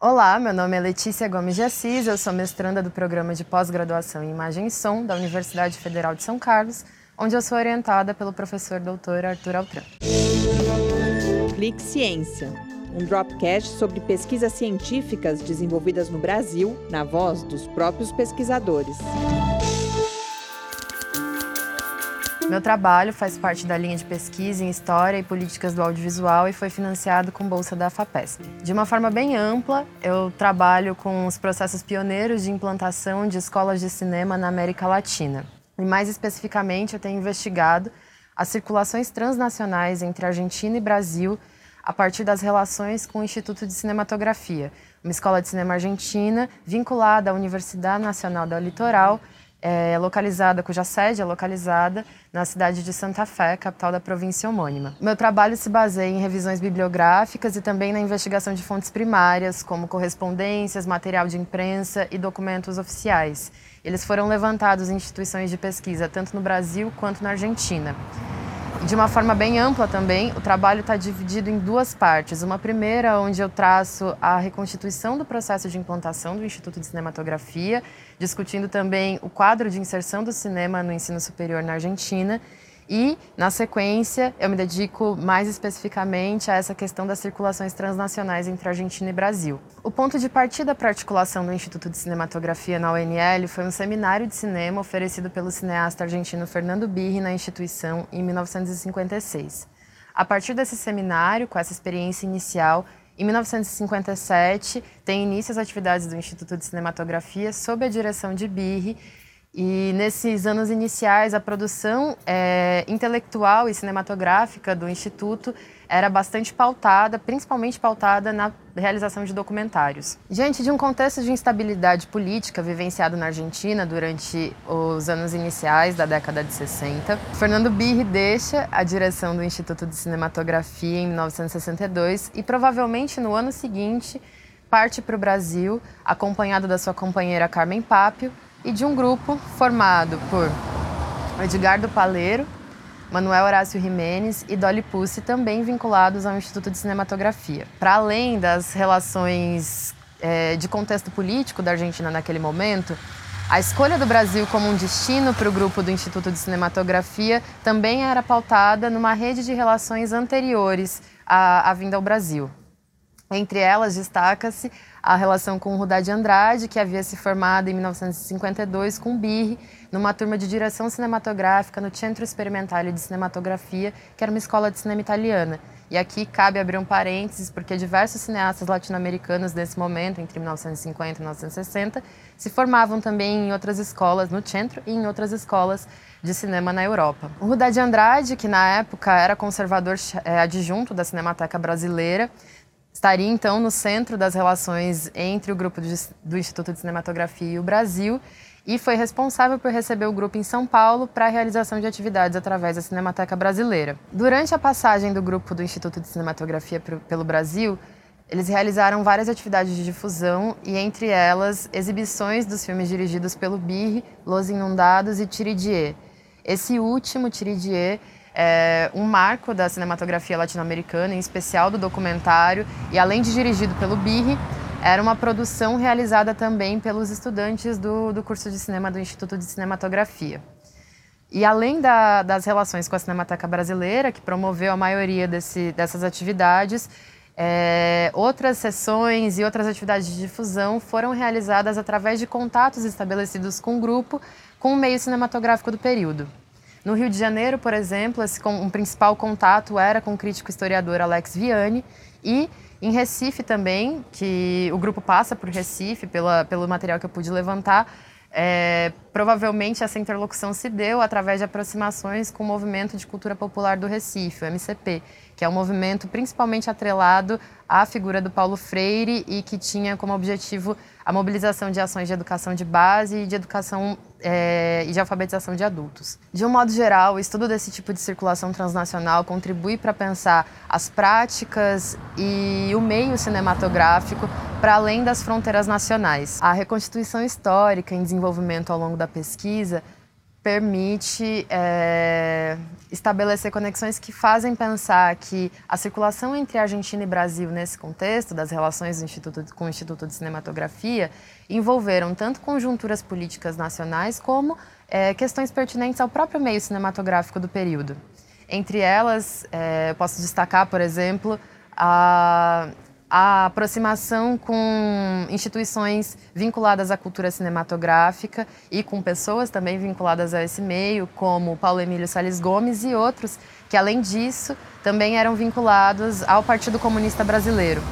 Olá, meu nome é Letícia Gomes de Assis, eu sou mestranda do programa de pós-graduação em Imagem e Som da Universidade Federal de São Carlos, onde eu sou orientada pelo professor doutor Arthur Altran. Clique Ciência, um dropcast sobre pesquisas científicas desenvolvidas no Brasil, na voz dos próprios pesquisadores. Meu trabalho faz parte da linha de pesquisa em História e Políticas do Audiovisual e foi financiado com bolsa da FAPESP. De uma forma bem ampla, eu trabalho com os processos pioneiros de implantação de escolas de cinema na América Latina. E mais especificamente, eu tenho investigado as circulações transnacionais entre Argentina e Brasil a partir das relações com o Instituto de Cinematografia, uma escola de cinema argentina vinculada à Universidade Nacional do Litoral é localizada, cuja sede é localizada na cidade de Santa Fé, capital da província homônima. Meu trabalho se baseia em revisões bibliográficas e também na investigação de fontes primárias, como correspondências, material de imprensa e documentos oficiais. Eles foram levantados em instituições de pesquisa tanto no Brasil quanto na Argentina. De uma forma bem ampla também, o trabalho está dividido em duas partes. Uma primeira, onde eu traço a reconstituição do processo de implantação do Instituto de Cinematografia, discutindo também o quadro de inserção do cinema no ensino superior na Argentina. E, na sequência, eu me dedico mais especificamente a essa questão das circulações transnacionais entre Argentina e Brasil. O ponto de partida para a articulação do Instituto de Cinematografia na UNL foi um seminário de cinema oferecido pelo cineasta argentino Fernando Birri na instituição em 1956. A partir desse seminário, com essa experiência inicial, em 1957, tem início as atividades do Instituto de Cinematografia sob a direção de Birri e nesses anos iniciais, a produção é, intelectual e cinematográfica do Instituto era bastante pautada, principalmente pautada na realização de documentários. Diante de um contexto de instabilidade política vivenciado na Argentina durante os anos iniciais da década de 60, Fernando Birri deixa a direção do Instituto de Cinematografia em 1962 e provavelmente no ano seguinte parte para o Brasil, acompanhado da sua companheira Carmen Papio, e de um grupo formado por Edgardo Paleiro, Manuel Horácio Jimenez e Dolly Pucci, também vinculados ao Instituto de Cinematografia. Para além das relações é, de contexto político da Argentina naquele momento, a escolha do Brasil como um destino para o grupo do Instituto de Cinematografia também era pautada numa rede de relações anteriores à, à vinda ao Brasil. Entre elas, destaca-se a relação com Rudá de Andrade, que havia se formado em 1952 com Birri, numa turma de direção cinematográfica no Centro Experimentale de Cinematografia, que era uma escola de cinema italiana. E aqui cabe abrir um parênteses, porque diversos cineastas latino-americanos nesse momento, entre 1950 e 1960, se formavam também em outras escolas no centro e em outras escolas de cinema na Europa. O Rudá de Andrade, que na época era conservador é, adjunto da Cinemateca Brasileira, estaria então no centro das relações entre o grupo do Instituto de Cinematografia e o Brasil e foi responsável por receber o grupo em São Paulo para a realização de atividades através da Cinemateca Brasileira. Durante a passagem do grupo do Instituto de Cinematografia pelo Brasil, eles realizaram várias atividades de difusão e, entre elas, exibições dos filmes dirigidos pelo Birri, Los Inundados e Tiridier. Esse último, Tiridier, é um marco da cinematografia latino-americana, em especial do documentário, e além de dirigido pelo Birri, era uma produção realizada também pelos estudantes do, do curso de cinema do Instituto de Cinematografia. E além da, das relações com a Cinemateca Brasileira, que promoveu a maioria desse, dessas atividades, é, outras sessões e outras atividades de difusão foram realizadas através de contatos estabelecidos com o grupo com o meio cinematográfico do período. No Rio de Janeiro, por exemplo, esse, um principal contato era com o crítico historiador Alex Vianney e em Recife também, que o grupo passa por Recife, pela, pelo material que eu pude levantar, é, provavelmente essa interlocução se deu através de aproximações com o Movimento de Cultura Popular do Recife, o MCP, que é um movimento principalmente atrelado à figura do Paulo Freire e que tinha como objetivo a mobilização de ações de educação de base e de educação é, e de alfabetização de adultos. De um modo geral, o estudo desse tipo de circulação transnacional contribui para pensar as práticas e o meio cinematográfico para além das fronteiras nacionais. A reconstituição histórica em desenvolvimento ao longo da pesquisa permite é, estabelecer conexões que fazem pensar que a circulação entre Argentina e Brasil nesse contexto das relações Instituto, com o Instituto de Cinematografia envolveram tanto conjunturas políticas nacionais como é, questões pertinentes ao próprio meio cinematográfico do período. Entre elas, é, posso destacar, por exemplo, a, a aproximação com instituições vinculadas à cultura cinematográfica e com pessoas também vinculadas a esse meio, como Paulo Emílio Salles Gomes e outros, que além disso também eram vinculados ao Partido Comunista Brasileiro,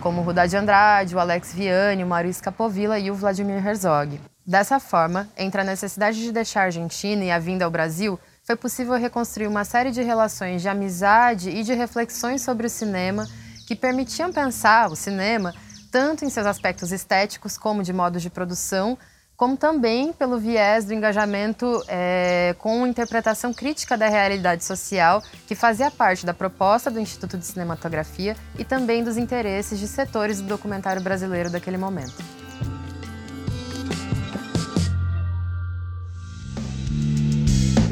como Rudá de Andrade, o Alex Vianney, o Capovilla e o Vladimir Herzog. Dessa forma, entre a necessidade de deixar a Argentina e a vinda ao Brasil, foi possível reconstruir uma série de relações de amizade e de reflexões sobre o cinema que permitiam pensar o cinema tanto em seus aspectos estéticos como de modos de produção, como também pelo viés do engajamento é, com interpretação crítica da realidade social, que fazia parte da proposta do Instituto de Cinematografia e também dos interesses de setores do documentário brasileiro daquele momento.